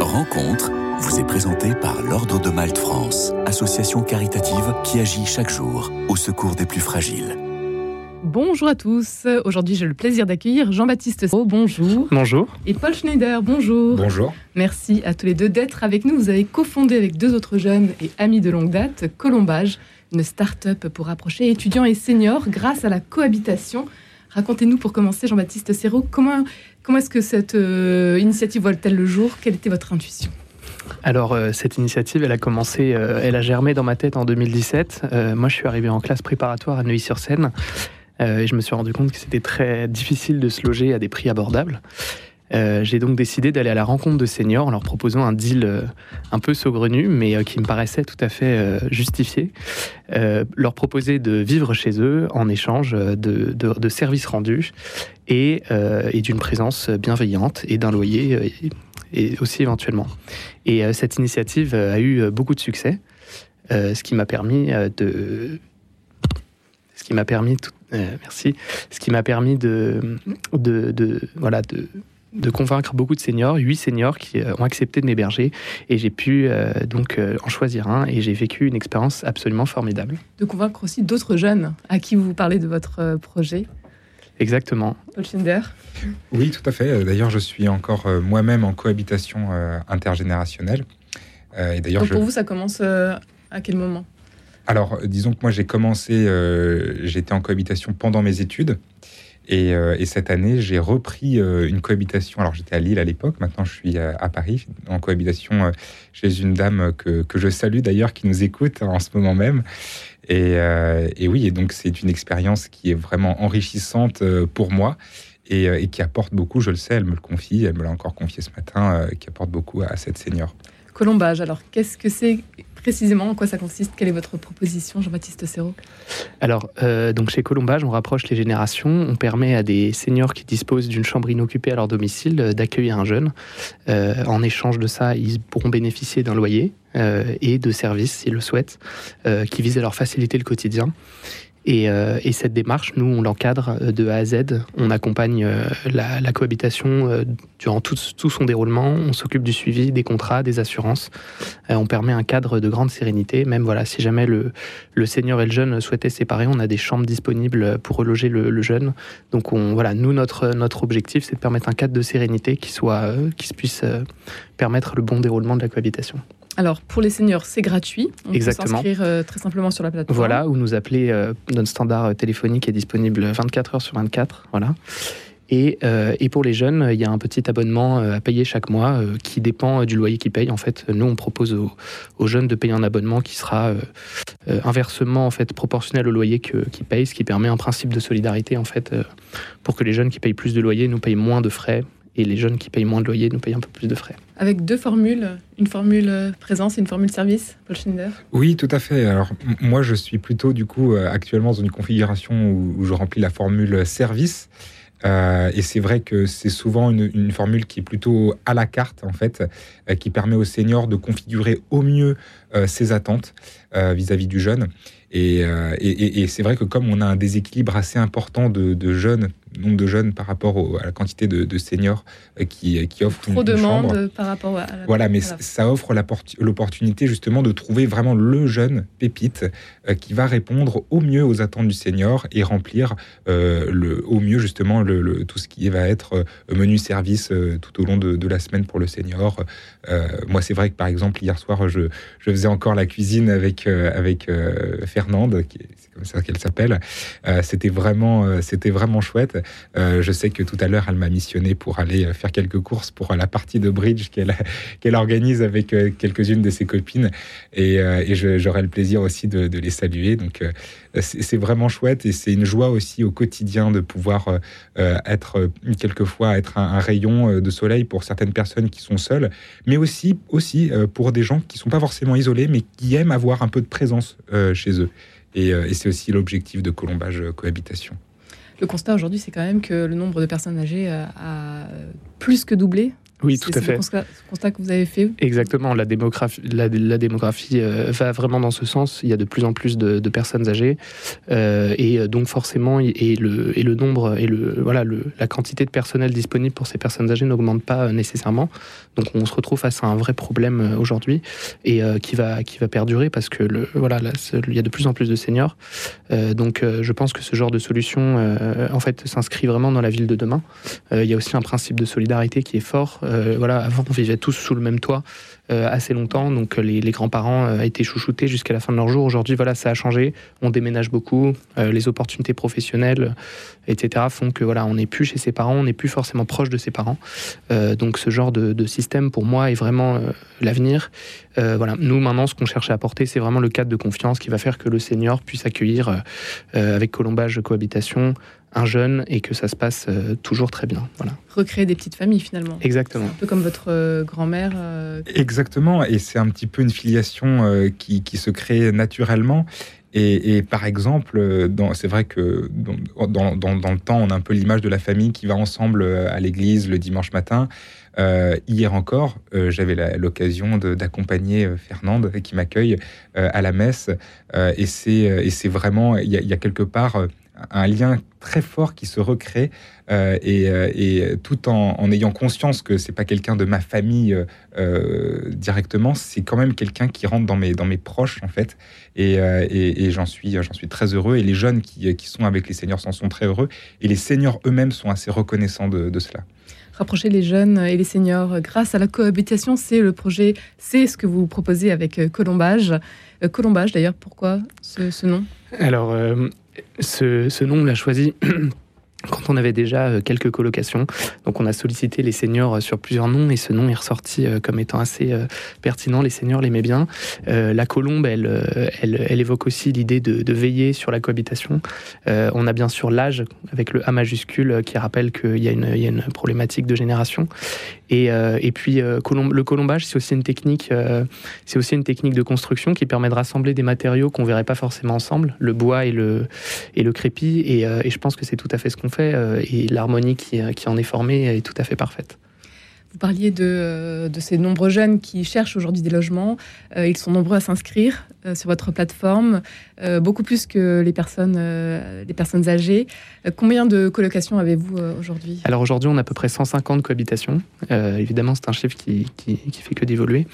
Rencontre vous est présentée par l'Ordre de Malte France, association caritative qui agit chaque jour au secours des plus fragiles. Bonjour à tous. Aujourd'hui, j'ai le plaisir d'accueillir Jean-Baptiste Sau. Bonjour. Bonjour. Et Paul Schneider. Bonjour. Bonjour. Merci à tous les deux d'être avec nous. Vous avez cofondé avec deux autres jeunes et amis de longue date Colombage, une start-up pour rapprocher étudiants et seniors grâce à la cohabitation. Racontez-nous pour commencer, Jean-Baptiste Serrault, comment, est-ce que cette euh, initiative voit-elle le jour? Quelle était votre intuition? Alors euh, cette initiative, elle a commencé, euh, elle a germé dans ma tête en 2017. moi, je suis arrivé en classe préparatoire à Neuilly-sur-Seine et je me suis rendu compte que c'était très difficile de se loger à des prix abordables. Euh, j'ai donc décidé d'aller à la rencontre de seniors en leur proposant un deal euh, un peu saugrenu, mais euh, qui me paraissait tout à fait justifié. leur proposer de vivre chez eux en échange de, services rendus et, d'une présence bienveillante et d'un loyer et aussi éventuellement. Et cette initiative a eu beaucoup de succès, ce qui m'a permis de ce qui m'a permis merci ce qui m'a permis de, de, de voilà de de convaincre beaucoup de seniors, huit seniors qui euh, ont accepté de m'héberger et j'ai pu euh, donc euh, en choisir un et j'ai vécu une expérience absolument formidable. De convaincre aussi d'autres jeunes à qui vous parlez de votre projet. Exactement. Paul Schinder Oui, tout à fait. D'ailleurs, je suis encore moi-même en cohabitation intergénérationnelle. et d'ailleurs, pour vous, ça commence à quel moment? Alors, disons que moi, j'ai commencé, j'étais en cohabitation pendant mes études. Euh, et, cette année, j'ai repris euh, une cohabitation. Alors, j'étais à Lille à l'époque, maintenant je suis à, Paris, en cohabitation euh, chez une dame que, je salue d'ailleurs, qui nous écoute en ce moment même. Et, oui, et donc c'est une expérience qui est vraiment enrichissante pour moi. Et, qui apporte beaucoup, je le sais, elle me le confie, elle me l'a encore confié ce matin, qui apporte beaucoup à cette senior. Colombage, alors qu'est-ce que c'est précisément? En quoi ça consiste? Quelle est votre proposition, Jean-Baptiste Serrault? Alors, euh, donc chez Colombage, on rapproche les générations. On permet à des seniors qui disposent d'une chambre inoccupée à leur domicile euh, d'accueillir un jeune. Euh, en échange de ça, ils pourront bénéficier d'un loyer et de services, s'ils le souhaitent, qui visent à leur faciliter le quotidien. Euh, et, cette démarche, nous, on l'encadre euh, de A à Z. On accompagne euh, la, cohabitation durant tout, son déroulement. On s'occupe du suivi des contrats, des assurances. on permet un cadre de grande sérénité. Même voilà, si jamais le, le senior et le jeune souhaitaient séparer, on a des chambres disponibles pour reloger le, jeune. Donc on, voilà, nous, notre, notre objectif, c'est de permettre un cadre de sérénité qui, soit, qui puisse permettre le bon déroulement de la cohabitation. Alors, pour les seniors, c'est gratuit. On Exactement. peut s'inscrire euh, très simplement sur la plateforme. Voilà, ou nous appeler. Euh, notre standard euh, téléphonique est disponible 24 heures sur 24. Voilà. Et, et, pour les jeunes, il y a un petit abonnement à payer chaque mois qui dépend du loyer qu'ils payent. En fait, nous, on propose aux, jeunes de payer un abonnement qui sera inversement en fait proportionnel au loyer qu'ils payent, ce qui permet un principe de solidarité en fait pour que les jeunes qui payent plus de loyer nous payent moins de frais et les jeunes qui payent moins de loyer nous payent un peu plus de frais. Avec deux formules, une formule présence et une formule service, Paul Schinder Oui, tout à fait. Alors moi, je suis plutôt du coup euh, actuellement dans une configuration où, je remplis la formule service. Euh, et c'est vrai que c'est souvent une, formule qui est plutôt à la carte, en fait, euh, qui permet aux seniors de configurer au mieux ses attentes vis-à-vis du jeune. Et, et, c'est vrai que comme on a un déséquilibre assez important de jeunes nombre de jeunes par rapport à la quantité de, seniors euh, qui, qui offrent Trop de demandes par rapport à la... Voilà, mais ça offre l'opportunité justement de trouver vraiment le jeune pépite euh, qui va répondre au mieux aux attentes du senior et remplir euh, le, au mieux justement le, tout ce qui va être menu service tout au long de, la semaine pour le senior. moi, c'est vrai que par exemple, hier soir, je, je faisais encore la cuisine avec, avec Fernande, c'est comme ça qu'elle s'appelle. c'était vraiment, c'était vraiment chouette. Euh, je sais que tout à l'heure, elle m'a missionné pour aller euh, faire quelques courses pour la partie de bridge qu'elle organise avec euh, quelques-unes de ses copines. Et, j'aurai le plaisir aussi de, les saluer. Donc, c'est vraiment chouette et c'est une joie aussi au quotidien de pouvoir être quelquefois être un, rayon de soleil pour certaines personnes qui sont seules, mais aussi aussi pour des gens qui sont pas forcément isolés, mais qui aiment avoir un peu de présence chez eux. Et c'est aussi l'objectif de Colombage Cohabitation. Le constat aujourd'hui, c'est quand même que le nombre de personnes âgées euh, a plus que doublé Oui, tout à fait. C'est le constat que vous avez fait Exactement. La démographie, la, démographie euh, va vraiment dans ce sens. Il y a de plus en plus de, personnes âgées. Euh, et donc, forcément, et le, et le nombre et le, voilà, le, la quantité de personnel disponible pour ces personnes âgées n'augmente pas euh, nécessairement. Donc, on se retrouve face à un vrai problème aujourd'hui et qui, va, qui va perdurer parce que le, voilà, il y a de plus en plus de seniors. donc, je pense que ce genre de solution, en fait, s'inscrit vraiment dans la ville de demain. il y a aussi un principe de solidarité qui est fort. Euh, voilà, avant, on vivait tous sous le même toit assez longtemps, donc les, grands-parents euh, étaient chouchoutés jusqu'à la fin de leur jour. Aujourd'hui, voilà, ça a changé. On déménage beaucoup. les opportunités professionnelles, etc., font que voilà, on n'est plus chez ses parents, on n'est plus forcément proche de ses parents. donc, ce genre de, système, pour moi, est vraiment l'avenir. voilà, nous maintenant, ce qu'on cherche à apporter, c'est vraiment le cadre de confiance qui va faire que le senior puisse accueillir avec colombage cohabitation un jeune et que ça se passe euh, toujours très bien. Voilà. Recréer des petites familles finalement. Exactement. Un peu comme votre euh, grand-mère. Euh, Exactement, et c'est un petit peu une filiation qui, qui, se crée naturellement. Et, par exemple, c'est vrai que dans, le temps, on a un peu l'image de la famille qui va ensemble à l'église le dimanche matin. hier encore, j'avais l'occasion d'accompagner Fernande qui m'accueille à la messe. et c'est vraiment, il y, a quelque part un lien très fort qui se recrée euh, euh, et, tout en, ayant conscience que c'est pas quelqu'un de ma famille euh, directement, c'est quand même quelqu'un qui rentre dans mes, dans mes proches en fait. Et, j'en suis, j'en suis très heureux. Et les jeunes qui, sont avec les seniors s'en sont très heureux. Et les seniors eux-mêmes sont assez reconnaissants de, cela. Rapprocher les jeunes et les seniors. Grâce à la cohabitation, c'est le projet, c'est ce que vous proposez avec Colombage. Colombage, d'ailleurs, pourquoi ce, nom? Alors, ce, nom, on l'a choisi quand on avait déjà euh, quelques colocations. Donc on a sollicité les seniors euh, sur plusieurs noms et ce nom est ressorti euh, comme étant assez pertinent. Les seniors l'aimaient bien. la colombe, elle, elle, évoque aussi l'idée de, veiller sur la cohabitation. on a bien sûr l'âge avec le A majuscule qui rappelle qu'il y, a une problématique de génération. Et, puis le colombage, c'est aussi une technique, c'est aussi une technique de construction qui permet de rassembler des matériaux qu'on verrait pas forcément ensemble, le bois et le et le crépi. Et, je pense que c'est tout à fait ce qu'on fait euh, et l'harmonie euh, qui, en est formée est tout à fait parfaite. Vous parliez de, euh, de, ces nombreux jeunes qui cherchent aujourd'hui des logements. ils sont nombreux à s'inscrire sur votre plateforme, beaucoup plus que les personnes, les personnes âgées. combien de colocations avez-vous aujourd'hui? Alors aujourd'hui, on a à peu près 150 cohabitations. évidemment, c'est un chiffre qui, qui, qui fait que d'évoluer.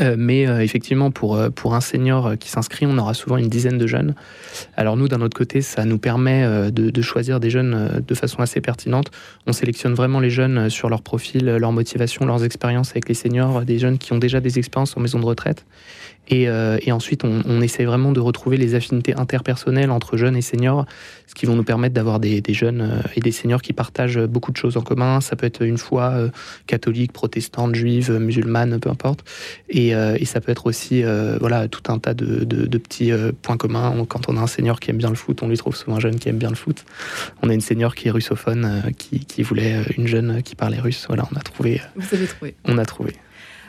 Euh, mais euh, effectivement, pour, euh, pour un senior qui s'inscrit, on aura souvent une dizaine de jeunes. Alors nous, d'un autre côté, ça nous permet de, choisir des jeunes de façon assez pertinente. On sélectionne vraiment les jeunes sur leur profil, leur motivation, leurs expériences avec les seniors, des jeunes qui ont déjà des expériences en maison de retraite. Et, ensuite, on, on, essaie vraiment de retrouver les affinités interpersonnelles entre jeunes et seniors, ce qui vont nous permettre d'avoir des, des, jeunes et des seniors qui partagent beaucoup de choses en commun. Ça peut être une foi catholique, protestante, juive, musulmane, peu importe. Et, et ça peut être aussi voilà, tout un tas de, de, de petits points communs. Quand on a un senior qui aime bien le foot, on lui trouve souvent un jeune qui aime bien le foot. On a une senior qui est russophone, qui, qui voulait une jeune qui parlait russe. Voilà, on a trouvé. Vous avez trouvé. On a trouvé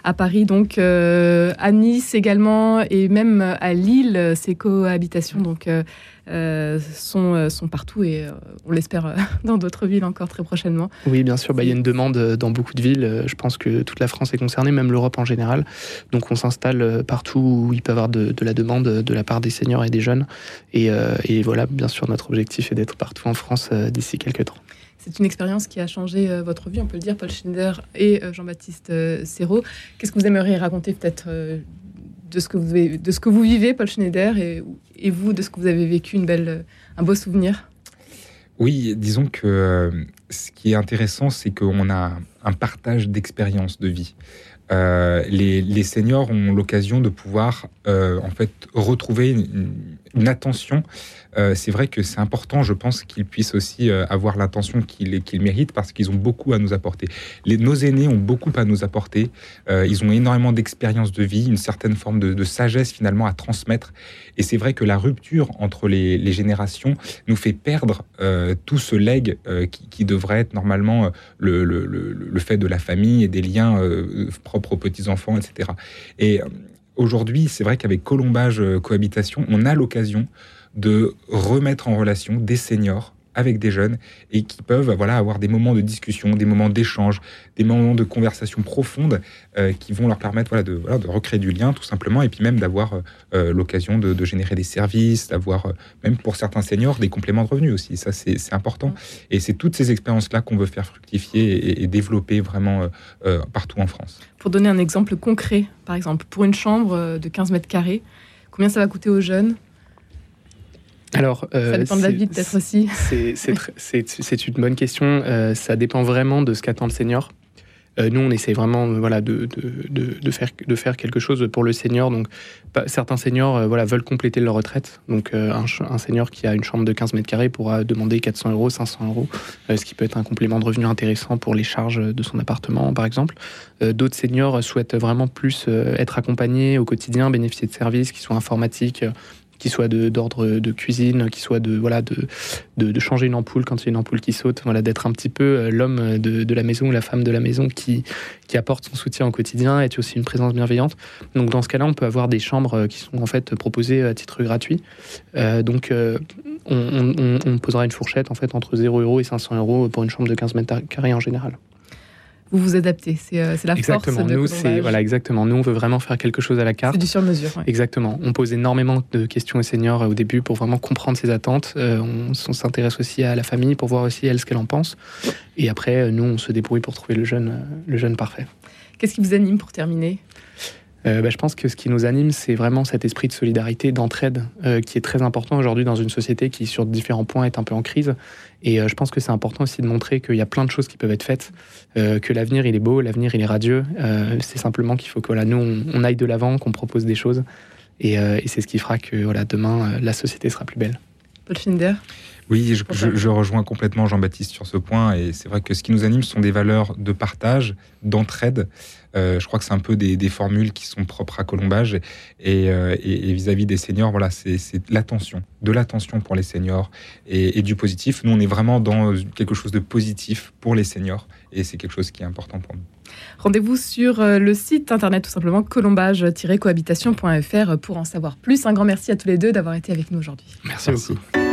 à Paris, donc euh, à Nice également, et même à Lille, ces cohabitations donc, euh, euh, sont, sont partout et on l'espère dans d'autres villes encore très prochainement. Oui, bien sûr, bah, il y a une demande dans beaucoup de villes. Je pense que toute la France est concernée, même l'Europe en général. Donc on s'installe partout où il peut y avoir de, la demande de la part des seniors et des jeunes. Et, et voilà, bien sûr, notre objectif est d'être partout en France d'ici quelques temps. C'est une expérience qui a changé euh, votre vie, on peut le dire, Paul Schneider et euh, Jean-Baptiste euh, Serrault. Qu'est-ce que vous aimeriez raconter peut-être de, ce que vous de ce que vous vivez, Paul Schneider, et, vous, de ce que vous avez vécu, une belle, un beau souvenir? Oui, disons que ce qui est intéressant, c'est qu'on a un partage d'expériences de vie. les, seniors ont l'occasion de pouvoir en fait retrouver une attention euh, c'est vrai que c'est important, je pense, qu'ils puissent aussi euh, avoir l'intention qu'ils méritent parce qu'ils ont beaucoup à nous apporter. Les, nos aînés ont beaucoup à nous apporter. Euh, ils ont énormément d'expérience de vie, une certaine forme de, sagesse finalement à transmettre. Et c'est vrai que la rupture entre les, générations nous fait perdre tout ce legs qui, devrait être normalement le, le, fait de la famille et des liens propres aux petits-enfants, etc. Et aujourd'hui, c'est vrai qu'avec Colombage Cohabitation, on a l'occasion de remettre en relation des seniors avec des jeunes et qui peuvent voilà, avoir des moments de discussion, des moments d'échange, des moments de conversation profonde euh, qui vont leur permettre voilà, de, voilà, de recréer du lien tout simplement et puis même d'avoir euh, l'occasion de, générer des services, d'avoir même pour certains seniors des compléments de revenus aussi. Ça, c'est important. Et c'est toutes ces expériences-là qu'on veut faire fructifier et, et développer vraiment partout en France. Pour donner un exemple concret, par exemple, pour une chambre de 15 mètres carrés, combien ça va coûter aux jeunes? Alors, euh, ça dépend de la vie peut-être aussi. C'est une bonne question. Euh, ça dépend vraiment de ce qu'attend le senior. Euh, nous, on essaie vraiment voilà, de, de, de, faire, de faire quelque chose pour le senior. Donc, certains seniors euh, voilà, veulent compléter leur retraite. Donc, euh, un, senior qui a une chambre de 15 mètres carrés pourra demander 400 euros, 500 euros, ce qui peut être un complément de revenu intéressant pour les charges de son appartement, par exemple. D'autres seniors souhaitent vraiment plus être accompagnés au quotidien, bénéficier de services qui soient informatiques, qui soit d'ordre de, cuisine, qui soit de, voilà, de, de, changer une ampoule quand il y a une ampoule qui saute, voilà, d'être un petit peu euh, l'homme de, de, la maison ou la femme de la maison qui, qui apporte son soutien au quotidien, et aussi une présence bienveillante. Donc dans ce cas-là, on peut avoir des chambres qui sont en fait proposées à titre gratuit. Euh, donc euh, on, on, on, posera une fourchette en fait entre 0 euros et 500 euros pour une chambre de 15 mètres carrés en général vous vous adaptez. C'est euh, la exactement. force de Nous, c'est voilà, exactement. Nous, on veut vraiment faire quelque chose à la carte. C'est du sur-mesure. Exactement. On pose énormément de questions aux seniors euh, au début pour vraiment comprendre ses attentes. Euh, on, s'intéresse aussi à la famille pour voir aussi elle ce qu'elle en pense. Et après, nous, on se débrouille pour trouver le jeune, le jeune parfait. Qu'est-ce qui vous anime pour terminer? Euh, bah, je pense que ce qui nous anime, c'est vraiment cet esprit de solidarité, d'entraide, euh, qui est très important aujourd'hui dans une société qui, sur différents points, est un peu en crise. Et euh, je pense que c'est important aussi de montrer qu'il y a plein de choses qui peuvent être faites, que l'avenir, il est beau, l'avenir, il est radieux. c'est simplement qu'il faut que voilà, nous, on, aille de l'avant, qu'on propose des choses. Et, c'est ce qui fera que voilà, demain, la société sera plus belle. Paul Finder oui, je, je, rejoins complètement Jean-Baptiste sur ce point. Et c'est vrai que ce qui nous anime, ce sont des valeurs de partage, d'entraide. Euh, je crois que c'est un peu des, des, formules qui sont propres à Colombage. Euh, et vis-à-vis des seniors, voilà, c'est l'attention, de l'attention pour les seniors et, et, du positif. Nous, on est vraiment dans quelque chose de positif pour les seniors. Et c'est quelque chose qui est important pour nous. Rendez-vous sur euh, le site internet tout simplement colombage-cohabitation.fr pour en savoir plus. Un grand merci à tous les deux d'avoir été avec nous aujourd'hui. Merci, merci beaucoup.